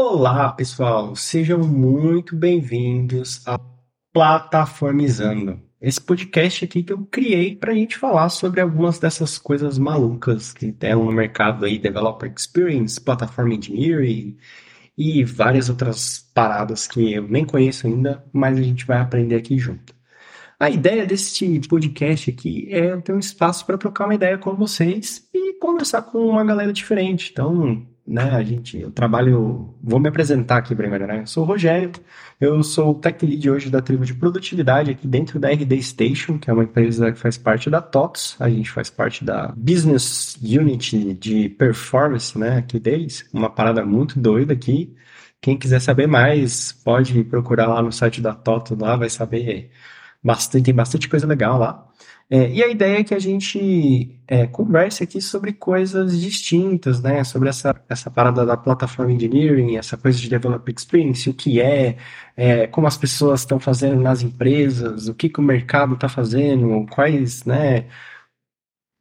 Olá, pessoal, sejam muito bem-vindos a Plataformizando. Esse podcast aqui que eu criei para a gente falar sobre algumas dessas coisas malucas que tem no mercado aí, Developer Experience, Platform Engineering e várias outras paradas que eu nem conheço ainda, mas a gente vai aprender aqui junto. A ideia desse podcast aqui é ter um espaço para trocar uma ideia com vocês e conversar com uma galera diferente. Então, né, a gente, eu trabalho, vou me apresentar aqui primeiro, né? Eu sou o Rogério, eu sou o Tech Lead hoje da tribo de produtividade aqui dentro da RD Station, que é uma empresa que faz parte da TOTS, a gente faz parte da Business Unit de Performance, né, aqui deles, uma parada muito doida aqui. Quem quiser saber mais, pode procurar lá no site da TOTS, lá vai saber bastante, tem bastante coisa legal lá. É, e a ideia é que a gente é, converse aqui sobre coisas distintas, né? Sobre essa, essa parada da plataforma engineering, essa coisa de developer experience, o que é, é como as pessoas estão fazendo nas empresas, o que, que o mercado está fazendo, quais, né?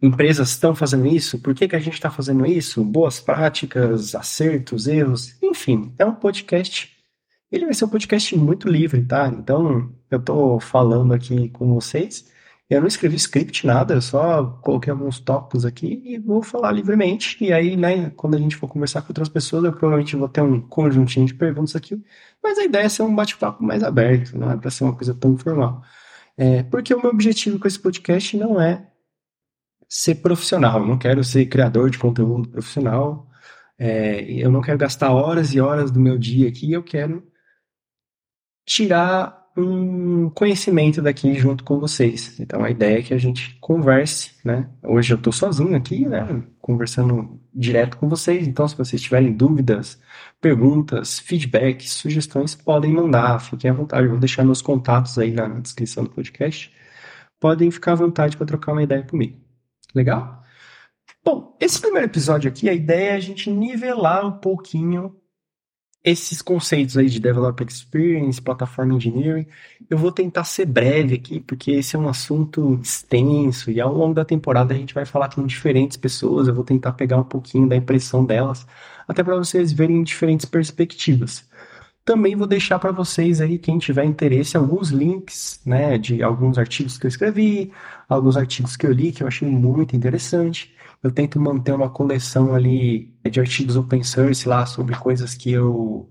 Empresas estão fazendo isso, por que, que a gente está fazendo isso, boas práticas, acertos, erros, enfim, é um podcast. Ele vai ser um podcast muito livre, tá? Então, eu estou falando aqui com vocês eu não escrevi script, nada, eu só coloquei alguns tópicos aqui e vou falar livremente. E aí, né, quando a gente for conversar com outras pessoas, eu provavelmente vou ter um conjuntinho de perguntas aqui. Mas a ideia é ser um bate-papo mais aberto, não é para ser uma coisa tão formal. É, porque o meu objetivo com esse podcast não é ser profissional, eu não quero ser criador de conteúdo profissional, é, eu não quero gastar horas e horas do meu dia aqui, eu quero tirar um conhecimento daqui junto com vocês. Então a ideia é que a gente converse, né? Hoje eu estou sozinho aqui, né? Conversando direto com vocês. Então, se vocês tiverem dúvidas, perguntas, feedbacks, sugestões, podem mandar. Fiquem à vontade. Eu vou deixar meus contatos aí na descrição do podcast. Podem ficar à vontade para trocar uma ideia comigo. Legal? Bom, esse primeiro episódio aqui, a ideia é a gente nivelar um pouquinho esses conceitos aí de Developer Experience, Platform Engineering, eu vou tentar ser breve aqui, porque esse é um assunto extenso e ao longo da temporada a gente vai falar com diferentes pessoas, eu vou tentar pegar um pouquinho da impressão delas, até para vocês verem diferentes perspectivas. Também vou deixar para vocês aí, quem tiver interesse, alguns links, né, de alguns artigos que eu escrevi, alguns artigos que eu li que eu achei muito interessante. Eu tento manter uma coleção ali de artigos open source lá sobre coisas que eu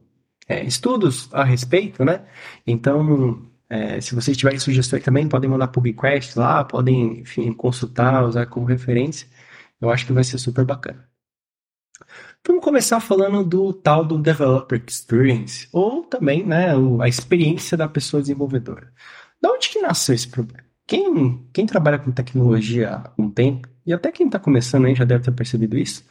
é, estudos a respeito, né? Então, é, se vocês tiverem sugestões também, podem mandar pull request lá, podem, enfim, consultar, usar como referência. Eu acho que vai ser super bacana. Vamos começar falando do tal do Developer Experience, ou também né, a experiência da pessoa desenvolvedora. Da onde que nasceu esse problema? Quem, quem trabalha com tecnologia há um tempo, e até quem está começando aí já deve ter percebido isso,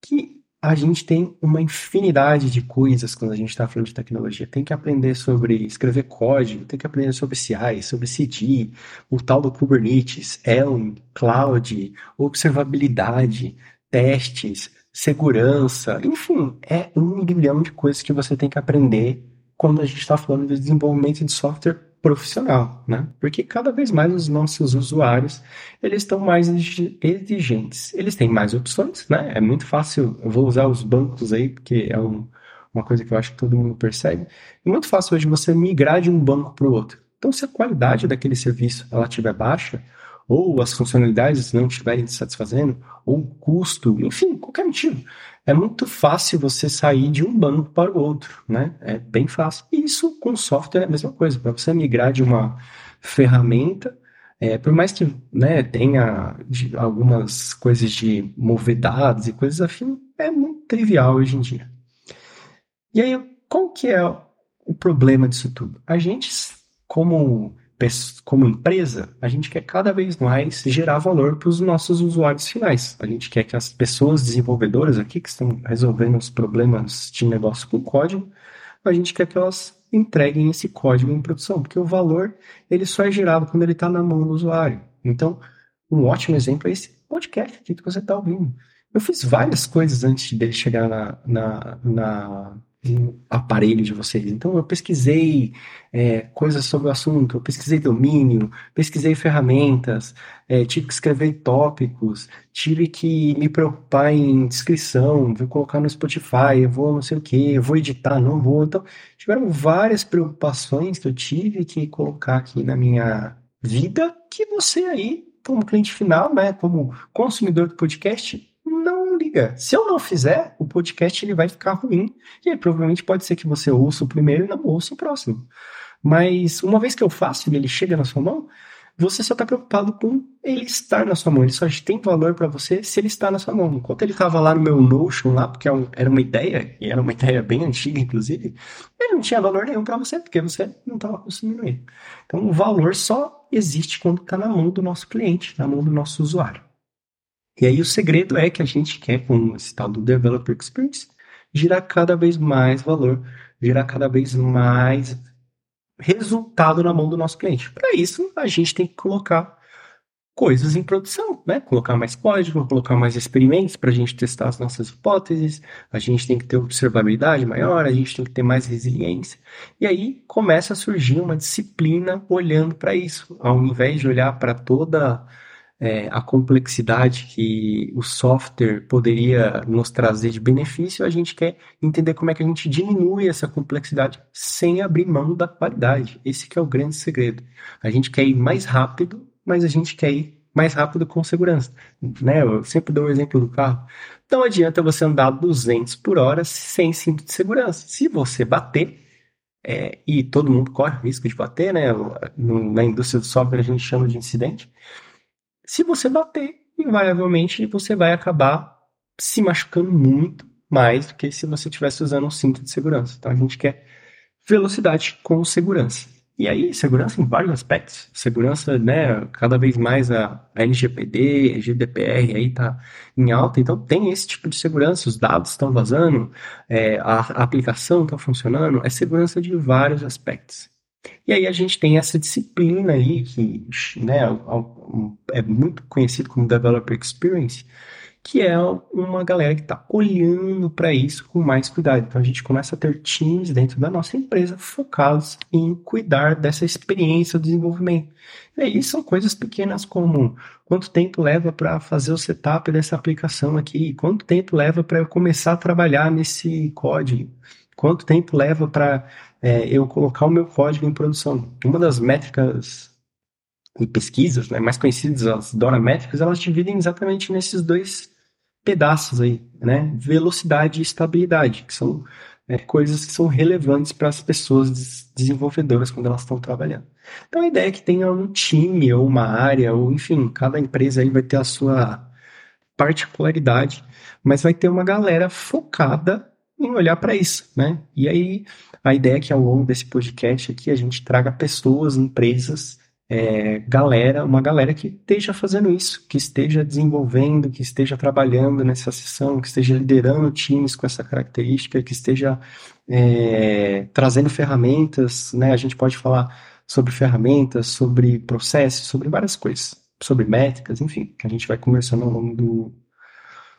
que a gente tem uma infinidade de coisas quando a gente está falando de tecnologia. Tem que aprender sobre escrever código, tem que aprender sobre CI, sobre CD, o tal do Kubernetes, Elm, Cloud, observabilidade, testes, segurança, enfim, é um milhão de coisas que você tem que aprender quando a gente está falando de desenvolvimento de software profissional, né? Porque cada vez mais os nossos usuários eles estão mais exigentes, eles têm mais opções, né? É muito fácil, eu vou usar os bancos aí porque é um, uma coisa que eu acho que todo mundo percebe. É muito fácil hoje você migrar de um banco para o outro. Então, se a qualidade daquele serviço ela estiver baixa, ou as funcionalidades não estiverem te satisfazendo, ou o custo, enfim, qualquer motivo. É muito fácil você sair de um banco para o outro, né? É bem fácil. E isso com software é a mesma coisa. Para você migrar de uma ferramenta, é, por mais que né, tenha de, algumas coisas de mover dados e coisas afim, é muito trivial hoje em dia. E aí, qual que é o problema disso tudo? A gente, como como empresa, a gente quer cada vez mais gerar valor para os nossos usuários finais. A gente quer que as pessoas desenvolvedoras aqui que estão resolvendo os problemas de negócio com código, a gente quer que elas entreguem esse código em produção, porque o valor ele só é gerado quando ele está na mão do usuário. Então, um ótimo exemplo é esse podcast aqui que você está ouvindo. Eu fiz várias coisas antes dele chegar na, na, na aparelho de vocês. Então, eu pesquisei é, coisas sobre o assunto, eu pesquisei domínio, pesquisei ferramentas, é, tive que escrever tópicos, tive que me preocupar em descrição, vou colocar no Spotify, eu vou não sei o que, eu vou editar, não vou. Então, tiveram várias preocupações que eu tive que colocar aqui na minha vida, que você aí, como cliente final, né, como consumidor do podcast, Se eu não fizer, o podcast ele vai ficar ruim. E aí, provavelmente pode ser que você ouça o primeiro e não ouça o próximo. Mas uma vez que eu faço e ele chega na sua mão, você só está preocupado com ele estar na sua mão. Ele só tem valor para você se ele está na sua mão. Enquanto ele estava lá no meu Notion, lá, porque é era uma ideia, e era uma ideia bem antiga, inclusive, ele não tinha valor nenhum para você, porque você não estava consumindo ele. Então, o valor só existe quando está na mão do nosso cliente, na mão do nosso usuário. E aí o segredo é que a gente quer, com esse tal do Developer Experience, gerar cada vez mais valor, gerar cada vez mais resultado na mão do nosso cliente. Para isso, a gente tem que colocar coisas em produção, né? Colocar mais código, colocar mais experimentos para a gente testar as nossas hipóteses, a gente tem que ter observabilidade maior, a gente tem que ter mais resiliência. E aí começa a surgir uma disciplina olhando para isso, ao invés de olhar para toda é, a complexidade que o software poderia nos trazer de benefício, a gente quer entender como é que a gente diminui essa complexidade sem abrir mão da qualidade. Esse que é o grande segredo. A gente quer ir mais rápido, mas a gente quer ir mais rápido com segurança. Né? Eu sempre dou o exemplo do carro. Não adianta você andar 200 por hora sem cinto de segurança. Se você bater, é, e todo mundo corre o risco de bater, né? Na indústria do software a gente chama de incidente. Se você bater, invariavelmente você vai acabar se machucando muito mais do que se você estivesse usando um cinto de segurança. Então a gente quer velocidade com segurança. E aí, segurança em vários aspectos. Segurança, né, cada vez mais a, LGPD, a GDPR aí tá em alta, então tem esse tipo de segurança, os dados estão vazando, é, a, a aplicação está funcionando, é segurança de vários aspectos. E aí a gente tem essa disciplina aí, que né, é muito conhecido como Developer Experience, que é uma galera que está olhando para isso com mais cuidado. Então a gente começa a ter times dentro da nossa empresa focados em cuidar dessa experiência do desenvolvimento. E aí são coisas pequenas como quanto tempo leva para fazer o setup dessa aplicação aqui, quanto tempo leva para eu começar a trabalhar nesse código, quanto tempo leva para é, eu colocar o meu código em produção. Uma das métricas e pesquisas né, mais conhecidas, as Dora métricas, elas dividem exatamente nesses dois pedaços aí, né? Velocidade e estabilidade, que são é, coisas que são relevantes para as pessoas desenvolvedoras quando elas estão trabalhando. Então a ideia é que tenha um time ou uma área, ou enfim, cada empresa aí vai ter a sua particularidade, mas vai ter uma galera focada olhar para isso, né? E aí a ideia é que ao longo desse podcast aqui a gente traga pessoas, empresas, é, galera, uma galera que esteja fazendo isso, que esteja desenvolvendo, que esteja trabalhando nessa sessão, que esteja liderando times com essa característica, que esteja é, trazendo ferramentas, né? A gente pode falar sobre ferramentas, sobre processos, sobre várias coisas, sobre métricas, enfim, que a gente vai conversando ao longo do,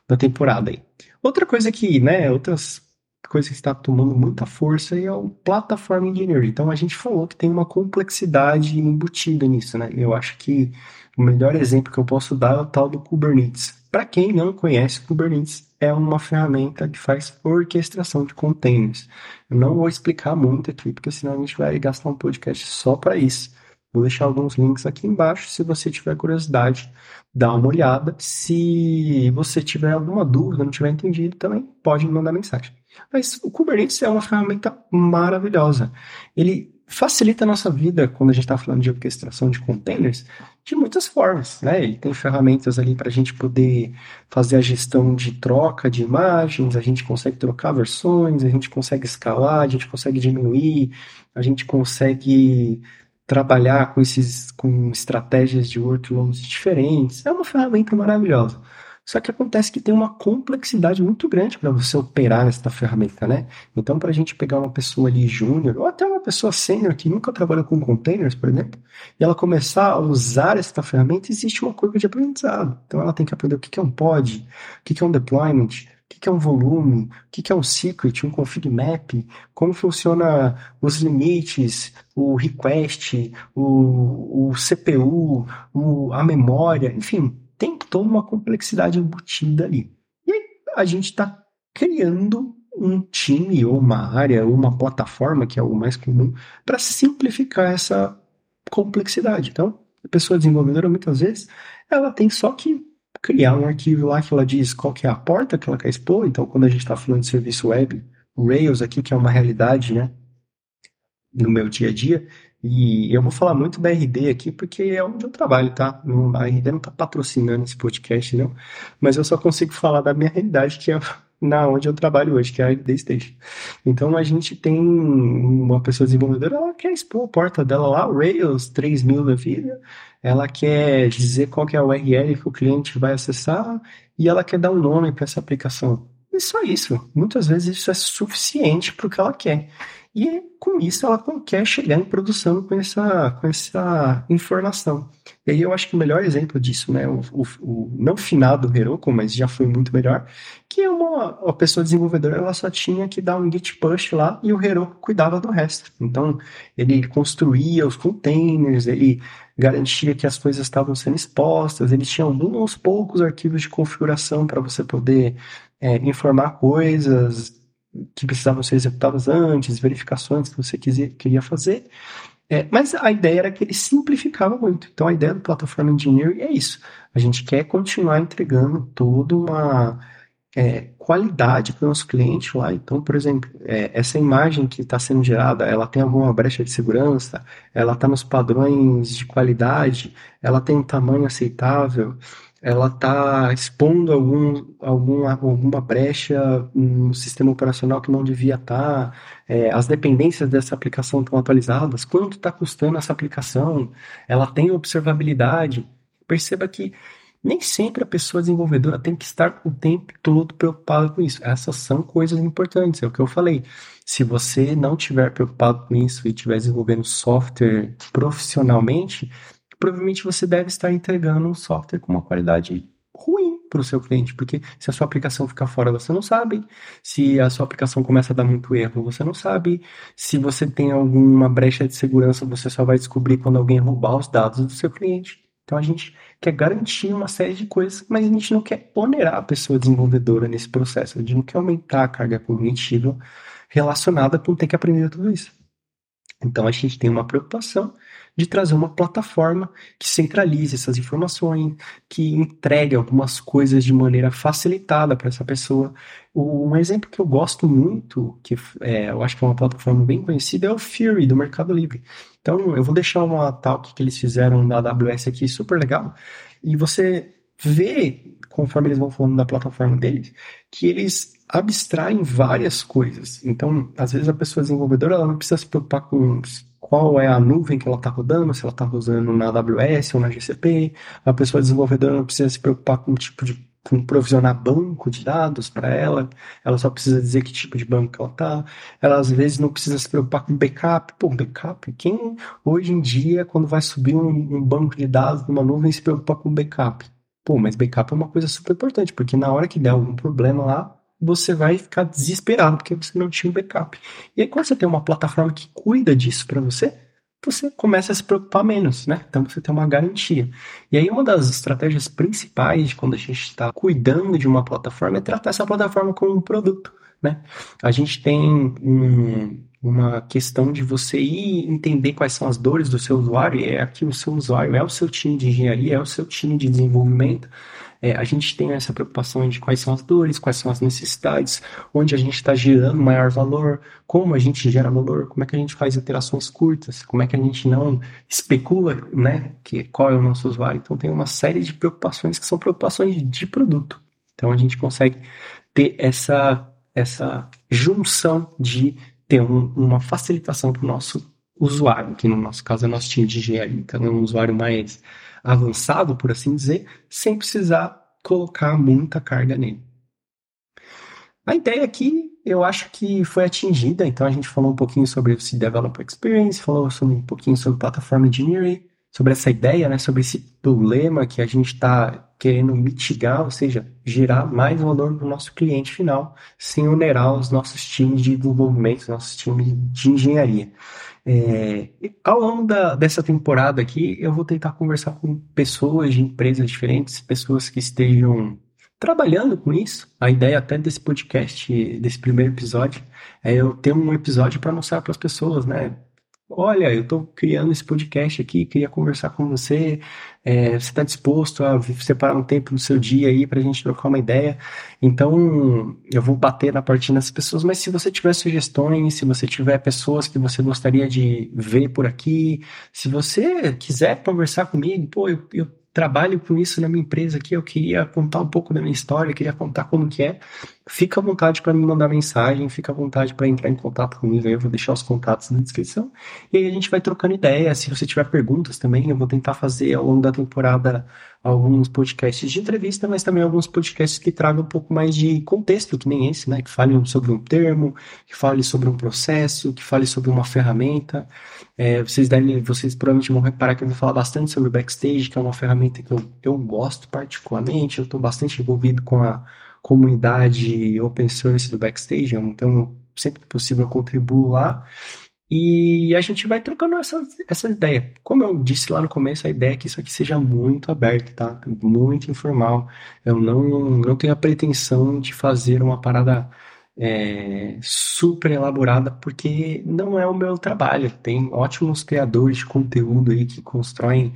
da temporada aí. Outra coisa que, né, outras coisa que está tomando muita força é o Platform Engineering. Então a gente falou que tem uma complexidade embutida nisso, né? Eu acho que o melhor exemplo que eu posso dar é o tal do Kubernetes. Para quem não conhece, Kubernetes é uma ferramenta que faz orquestração de containers. Eu não vou explicar muito aqui, porque senão a gente vai gastar um podcast só para isso. Vou deixar alguns links aqui embaixo. Se você tiver curiosidade, dá uma olhada. Se você tiver alguma dúvida, não tiver entendido, também pode me mandar mensagem. Mas o Kubernetes é uma ferramenta maravilhosa. Ele facilita a nossa vida quando a gente está falando de orquestração de containers de muitas formas, né? Ele tem ferramentas ali para a gente poder fazer a gestão de troca de imagens, a gente consegue trocar versões, a gente consegue escalar, a gente consegue diminuir, a gente consegue trabalhar com esses com estratégias de workloads diferentes. É uma ferramenta maravilhosa. Só que acontece que tem uma complexidade muito grande para você operar essa ferramenta, né? Então, para a gente pegar uma pessoa ali júnior, ou até uma pessoa sênior que nunca trabalhou com containers, por exemplo, e ela começar a usar essa ferramenta, existe uma curva de aprendizado. Então, ela tem que aprender o que é um pod, o que é um deployment, o que é um volume, o que é um secret, um config map, como funciona os limites, o request, o, o CPU, o, a memória, enfim, tem toda uma complexidade embutida ali. E a gente está criando um time, ou uma área, ou uma plataforma, que é o mais comum, para simplificar essa complexidade. Então, a pessoa desenvolvedora, muitas vezes, ela tem só que criar um arquivo lá que ela diz qual que é a porta que ela quer expor. Então, quando a gente está falando de serviço web, o Rails aqui, que é uma realidade, né, no meu dia a dia, e eu vou falar muito da RD aqui porque é onde eu trabalho, tá? A RD não está patrocinando esse podcast, não, mas eu só consigo falar da minha realidade, que é na onde eu trabalho hoje, que é a RD Station. Então a gente tem uma pessoa desenvolvedora, ela quer expor a porta dela lá, Rails 3000 da vida, ela quer dizer qual que é a URL que o cliente vai acessar e ela quer dar um nome para essa aplicação. E só isso. Muitas vezes isso é suficiente para o que ela quer. E com isso ela quer chegar em produção com essa, com essa informação. E aí eu acho que o melhor exemplo disso, né, o, o, o não finado Heroku, mas já foi muito melhor, que é uma, uma pessoa desenvolvedora, ela só tinha que dar um git push lá e o Heroku cuidava do resto. Então, ele construía os containers, ele garantia que as coisas estavam sendo expostas, ele tinha alguns poucos arquivos de configuração para você poder é, informar coisas, que precisavam ser executadas antes, verificações que você queria fazer. É, mas a ideia era que ele simplificava muito. Então a ideia do Platform Engineering é isso. A gente quer continuar entregando toda uma é, qualidade para o nosso cliente lá. Então, por exemplo, é, essa imagem que está sendo gerada, ela tem alguma brecha de segurança, ela está nos padrões de qualidade, ela tem um tamanho aceitável, ela está expondo algum, algum, alguma brecha no sistema operacional que não devia estar, tá, é, as dependências dessa aplicação estão atualizadas, quanto está custando essa aplicação, ela tem observabilidade. Perceba que nem sempre a pessoa desenvolvedora tem que estar o tempo todo preocupada com isso. Essas são coisas importantes, é o que eu falei. Se você não estiver preocupado com isso e estiver desenvolvendo software profissionalmente, provavelmente você deve estar entregando um software com uma qualidade ruim para o seu cliente, porque se a sua aplicação ficar fora, você não sabe. Se a sua aplicação começa a dar muito erro, você não sabe. Se você tem alguma brecha de segurança, você só vai descobrir quando alguém roubar os dados do seu cliente. Então a gente quer garantir uma série de coisas, mas a gente não quer onerar a pessoa desenvolvedora nesse processo. A gente não quer aumentar a carga cognitiva relacionada com ter que aprender tudo isso. Então a gente tem uma preocupação de trazer uma plataforma que centralize essas informações, que entregue algumas coisas de maneira facilitada para essa pessoa. Um exemplo que eu gosto muito, que é, eu acho que é uma plataforma bem conhecida, é o Fury do Mercado Livre. Então eu vou deixar uma talk que eles fizeram na AWS aqui super legal, e você vê, conforme eles vão falando da plataforma deles, que eles abstraem várias coisas. Então, às vezes a pessoa desenvolvedora ela não precisa se preocupar com qual é a nuvem que ela está rodando, se ela está usando na AWS ou na GCP. A pessoa desenvolvedora não precisa se preocupar com o tipo de com provisionar banco de dados para ela, ela só precisa dizer que tipo de banco ela está. Ela às vezes não precisa se preocupar com backup. Pô, backup, quem hoje em dia, quando vai subir um, um banco de dados numa nuvem, se preocupa com backup? Pô, mas backup é uma coisa super importante, porque na hora que der algum problema lá, você vai ficar desesperado porque você não tinha um backup. E aí, quando você tem uma plataforma que cuida disso para você, você começa a se preocupar menos, né? Então você tem uma garantia. E aí, uma das estratégias principais de quando a gente está cuidando de uma plataforma é tratar essa plataforma como um produto, né? A gente tem um, uma questão de você ir entender quais são as dores do seu usuário, e é aqui o seu usuário, é o seu time de engenharia, é o seu time de desenvolvimento, é, a gente tem essa preocupação de quais são as dores, quais são as necessidades, onde a gente está gerando maior valor, como a gente gera valor, como é que a gente faz interações curtas, como é que a gente não especula, né, que qual é o nosso usuário. Então tem uma série de preocupações que são preocupações de produto. Então a gente consegue ter essa essa junção de ter um, uma facilitação para o nosso usuário, que no nosso caso é nosso time de engenharia, então é um usuário mais avançado, por assim dizer, sem precisar colocar muita carga nele. A ideia aqui, eu acho que foi atingida, então a gente falou um pouquinho sobre esse Developer Experience, falou sobre um pouquinho sobre Platform Engineering, sobre essa ideia, né, sobre esse problema que a gente está querendo mitigar, ou seja, gerar mais valor para o nosso cliente final, sem onerar os nossos times de desenvolvimento, nossos times de engenharia. É, ao longo da, dessa temporada aqui, eu vou tentar conversar com pessoas de empresas diferentes, pessoas que estejam trabalhando com isso. A ideia até desse podcast, desse primeiro episódio, é eu ter um episódio para mostrar para as pessoas, né? Olha, eu estou criando esse podcast aqui, queria conversar com você. É, você está disposto a separar um tempo no seu dia aí para a gente trocar uma ideia? Então, eu vou bater na partida das pessoas, mas se você tiver sugestões, se você tiver pessoas que você gostaria de ver por aqui, se você quiser conversar comigo, pô, eu, eu trabalho com isso na minha empresa aqui, eu queria contar um pouco da minha história, eu queria contar como que é. Fica à vontade para me mandar mensagem, fica à vontade para entrar em contato comigo, eu vou deixar os contatos na descrição. E aí a gente vai trocando ideias, se você tiver perguntas também, eu vou tentar fazer ao longo da temporada alguns podcasts de entrevista, mas também alguns podcasts que tragam um pouco mais de contexto, que nem esse, né, que falem sobre um termo, que fale sobre um processo, que fale sobre uma ferramenta. É, vocês devem, vocês provavelmente vão reparar que eu vou falar bastante sobre o Backstage, que é uma ferramenta que eu, eu gosto particularmente, eu estou bastante envolvido com a comunidade open source do Backstage, então sempre que possível eu contribuo lá. E a gente vai trocando essa, essa ideia. Como eu disse lá no começo, a ideia é que isso aqui seja muito aberto, tá? Muito informal. Eu não, não tenho a pretensão de fazer uma parada é, super elaborada, porque não é o meu trabalho. Tem ótimos criadores de conteúdo aí que constroem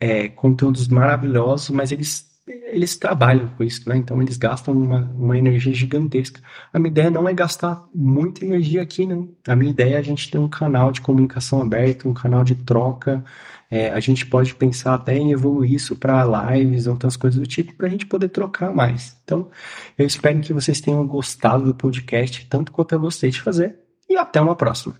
é, conteúdos maravilhosos, mas eles eles trabalham com isso, né? Então eles gastam uma, uma energia gigantesca. A minha ideia não é gastar muita energia aqui, não. A minha ideia é a gente ter um canal de comunicação aberto, um canal de troca. É, a gente pode pensar até em evoluir isso para lives, outras coisas do tipo, para a gente poder trocar mais. Então, eu espero que vocês tenham gostado do podcast, tanto quanto eu gostei de fazer, e até uma próxima.